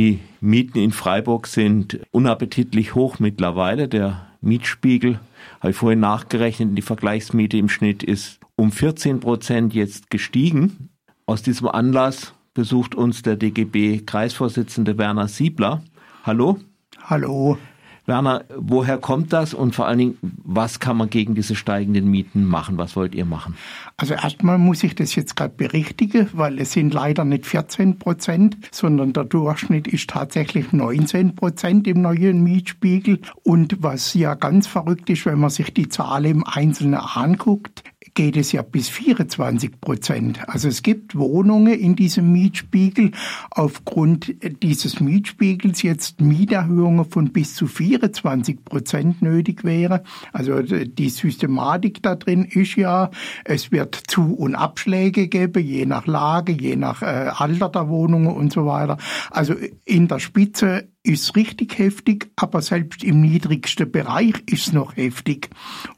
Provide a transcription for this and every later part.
Die Mieten in Freiburg sind unappetitlich hoch mittlerweile. Der Mietspiegel, habe ich vorhin nachgerechnet, die Vergleichsmiete im Schnitt ist um 14 Prozent jetzt gestiegen. Aus diesem Anlass besucht uns der DGB-Kreisvorsitzende Werner Siebler. Hallo. Hallo. Werner, woher kommt das und vor allen Dingen, was kann man gegen diese steigenden Mieten machen? Was wollt ihr machen? Also erstmal muss ich das jetzt gerade berichtigen, weil es sind leider nicht 14 Prozent, sondern der Durchschnitt ist tatsächlich 19 Prozent im neuen Mietspiegel. Und was ja ganz verrückt ist, wenn man sich die Zahl im Einzelnen anguckt, geht es ja bis 24 Prozent. Also es gibt Wohnungen in diesem Mietspiegel aufgrund dieses Mietspiegels jetzt Mieterhöhungen von bis zu 24 Prozent nötig wäre. Also die Systematik da drin ist ja, es wird Zu- und Abschläge geben, je nach Lage, je nach äh, Alter der Wohnungen und so weiter. Also in der Spitze ist richtig heftig, aber selbst im niedrigsten Bereich ist es noch heftig.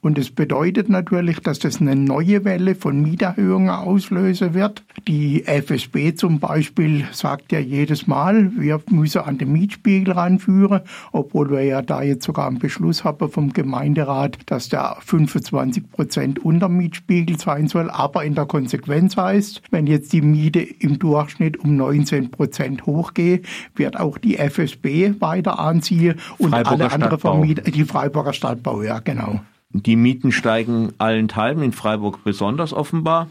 Und es bedeutet natürlich, dass das eine neue Welle von Mieterhöhungen auslösen wird. Die FSB zum Beispiel sagt ja jedes Mal, wir müssen an den Mietspiegel ranführen, obwohl wir ja da jetzt sogar einen Beschluss haben vom Gemeinderat, dass der 25 Prozent unter Mietspiegel sein soll. Aber in der Konsequenz heißt, wenn jetzt die Miete im Durchschnitt um 19 Prozent hochgeht, wird auch die FSB weiter anziehe und alle anderen Vermieter, die Freiburger Stadtbau, ja, genau. Die Mieten steigen allenthalben, in Freiburg besonders offenbar.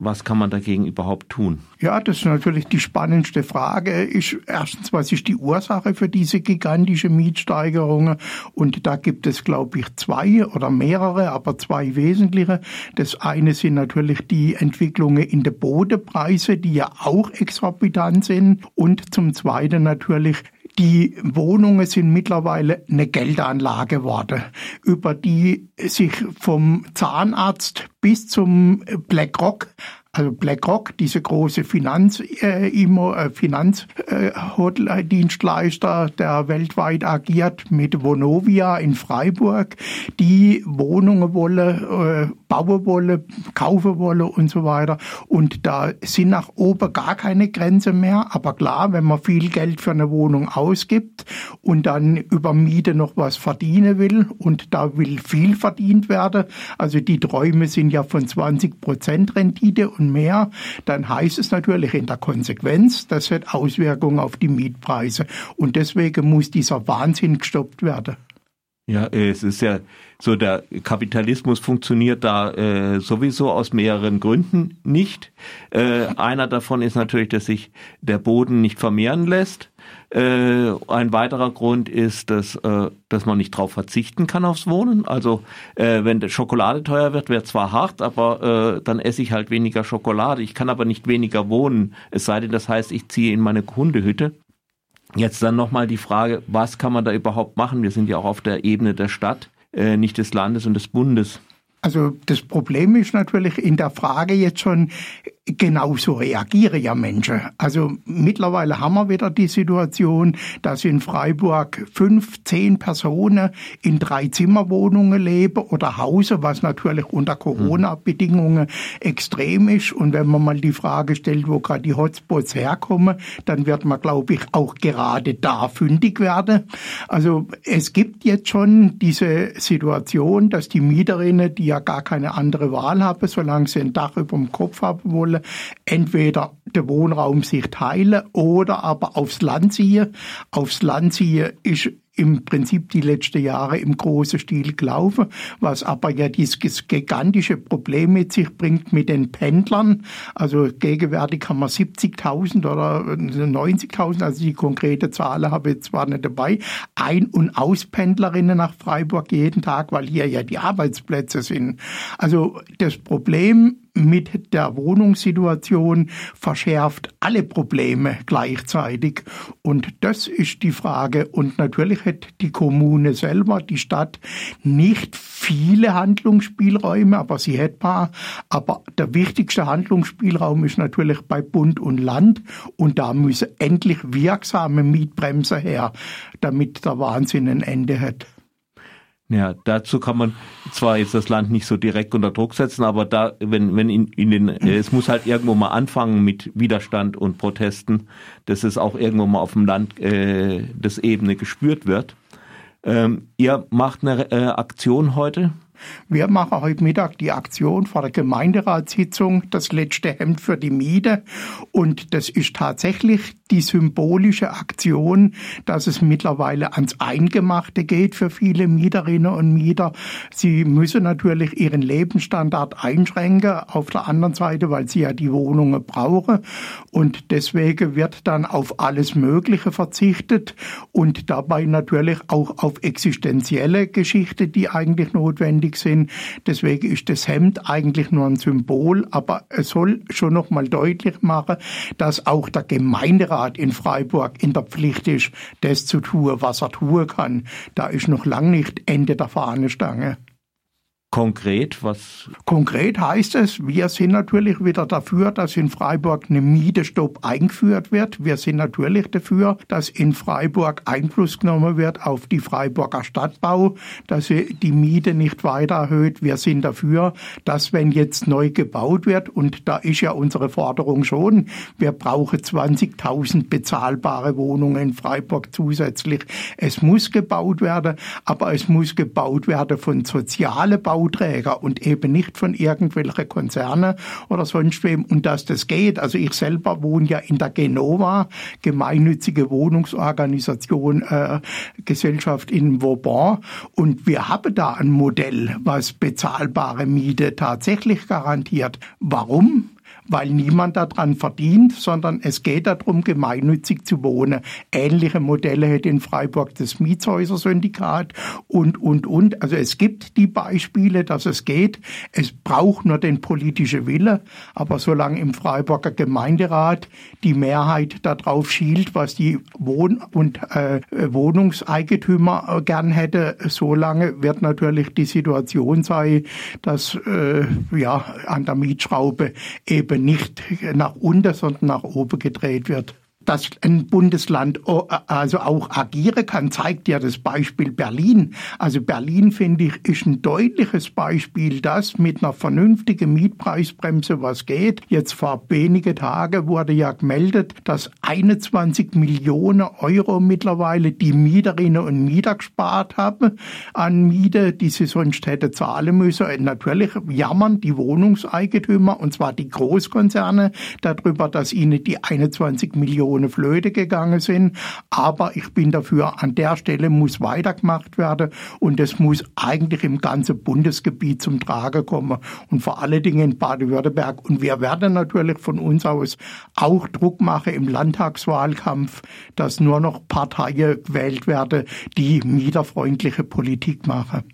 Was kann man dagegen überhaupt tun? Ja, das ist natürlich die spannendste Frage. Ist erstens, was ist die Ursache für diese gigantische Mietsteigerungen? Und da gibt es, glaube ich, zwei oder mehrere, aber zwei wesentliche. Das eine sind natürlich die Entwicklungen in den Bodenpreise, die ja auch exorbitant sind. Und zum zweiten natürlich die Wohnungen sind mittlerweile eine Geldanlage geworden, über die sich vom Zahnarzt bis zum BlackRock also BlackRock, diese große Finanz, äh, äh, Finanzdienstleister, äh, der weltweit agiert mit Vonovia in Freiburg, die Wohnungen wolle, äh, bauen wolle, kaufen wolle und so weiter. Und da sind nach oben gar keine Grenze mehr. Aber klar, wenn man viel Geld für eine Wohnung ausgibt und dann über Miete noch was verdienen will und da will viel verdient werden, also die Träume sind ja von 20 Prozent Rendite und mehr, dann heißt es natürlich in der Konsequenz, das hat Auswirkungen auf die Mietpreise. Und deswegen muss dieser Wahnsinn gestoppt werden. Ja, es ist ja so, der Kapitalismus funktioniert da äh, sowieso aus mehreren Gründen nicht. Äh, einer davon ist natürlich, dass sich der Boden nicht vermehren lässt. Äh, ein weiterer Grund ist, dass, äh, dass man nicht darauf verzichten kann aufs Wohnen. Also äh, wenn Schokolade teuer wird, wäre zwar hart, aber äh, dann esse ich halt weniger Schokolade. Ich kann aber nicht weniger wohnen, es sei denn, das heißt, ich ziehe in meine Hundehütte. Jetzt dann nochmal die Frage, was kann man da überhaupt machen? Wir sind ja auch auf der Ebene der Stadt, äh, nicht des Landes und des Bundes. Also das Problem ist natürlich in der Frage jetzt schon, genauso reagieren ja Menschen. Also mittlerweile haben wir wieder die Situation, dass in Freiburg fünf, zehn Personen in drei Zimmerwohnungen leben oder Hause, was natürlich unter Corona-Bedingungen extrem ist. Und wenn man mal die Frage stellt, wo gerade die Hotspots herkommen, dann wird man, glaube ich, auch gerade da fündig werden. Also es gibt jetzt schon diese Situation, dass die Mieterinnen, die ja gar keine andere Wahl haben, solange sie ein Dach über dem Kopf haben wollen, wollen, entweder den Wohnraum sich teilen oder aber aufs Land ziehen. Aufs Land ziehen ist im Prinzip die letzten Jahre im großen Stil gelaufen, was aber ja dieses gigantische Problem mit sich bringt mit den Pendlern. Also gegenwärtig haben wir 70.000 oder 90.000, also die konkrete Zahl habe ich zwar nicht dabei, Ein- und Auspendlerinnen nach Freiburg jeden Tag, weil hier ja die Arbeitsplätze sind. Also das Problem mit der Wohnungssituation verschärft alle Probleme gleichzeitig. Und das ist die Frage. Und natürlich hat die Kommune selber, die Stadt, nicht viele Handlungsspielräume, aber sie hat paar. Aber der wichtigste Handlungsspielraum ist natürlich bei Bund und Land. Und da müssen endlich wirksame Mietbremse her, damit der Wahnsinn ein Ende hat. Ja, dazu kann man zwar jetzt das Land nicht so direkt unter Druck setzen, aber da, wenn, wenn in, in den, äh, es muss halt irgendwo mal anfangen mit Widerstand und Protesten, dass es auch irgendwo mal auf dem Land äh, das Ebene gespürt wird. Ähm, ihr macht eine äh, Aktion heute? Wir machen heute Mittag die Aktion vor der Gemeinderatssitzung, das letzte Hemd für die Miete. Und das ist tatsächlich die symbolische Aktion, dass es mittlerweile ans Eingemachte geht für viele Mieterinnen und Mieter. Sie müssen natürlich ihren Lebensstandard einschränken, auf der anderen Seite, weil sie ja die Wohnungen brauchen. Und deswegen wird dann auf alles Mögliche verzichtet und dabei natürlich auch auf existenzielle Geschichte, die eigentlich notwendig sind. Deswegen ist das Hemd eigentlich nur ein Symbol, aber es soll schon noch mal deutlich machen, dass auch der Gemeinderat Gemeinderat in Freiburg in der Pflicht ist, das zu tun, was er tun kann. Da ist noch lang nicht Ende der Fahnenstange. Konkret, was? Konkret heißt es, wir sind natürlich wieder dafür, dass in Freiburg eine Mietestopp eingeführt wird. Wir sind natürlich dafür, dass in Freiburg Einfluss genommen wird auf die Freiburger Stadtbau, dass die Miete nicht weiter erhöht. Wir sind dafür, dass wenn jetzt neu gebaut wird, und da ist ja unsere Forderung schon, wir brauchen 20.000 bezahlbare Wohnungen in Freiburg zusätzlich. Es muss gebaut werden, aber es muss gebaut werden von sozialen Bau Bauträger und eben nicht von irgendwelchen Konzernen oder sonst wem und dass das geht. Also ich selber wohne ja in der Genova, gemeinnützige Wohnungsorganisation, äh, Gesellschaft in Vauban und wir haben da ein Modell, was bezahlbare Miete tatsächlich garantiert. Warum? Weil niemand daran verdient, sondern es geht darum, gemeinnützig zu wohnen. Ähnliche Modelle hätte in Freiburg das Mietshäuser-Syndikat und, und, und. Also es gibt die Beispiele, dass es geht. Es braucht nur den politischen Wille. Aber solange im Freiburger Gemeinderat die Mehrheit darauf schielt, was die Wohn- und äh, Wohnungseigentümer gern hätte, solange wird natürlich die Situation sein, dass äh, ja an der Mietschraube eben eben nicht nach unten, sondern nach oben gedreht wird dass ein Bundesland äh, also auch agieren kann, zeigt ja das Beispiel Berlin. Also Berlin, finde ich, ist ein deutliches Beispiel, dass mit einer vernünftigen Mietpreisbremse was geht. Jetzt vor wenige Tage wurde ja gemeldet, dass 21 Millionen Euro mittlerweile die Mieterinnen und Mieter gespart haben an Miete, die sie sonst hätte zahlen müssen. Natürlich jammern die Wohnungseigentümer, und zwar die Großkonzerne, darüber, dass ihnen die 21 Millionen ohne Flöte gegangen sind. Aber ich bin dafür, an der Stelle muss weitergemacht werden und es muss eigentlich im ganzen Bundesgebiet zum Trage kommen und vor allen Dingen in Baden-Württemberg. Und wir werden natürlich von uns aus auch Druck machen im Landtagswahlkampf, dass nur noch Parteien gewählt werden, die mieterfreundliche Politik machen.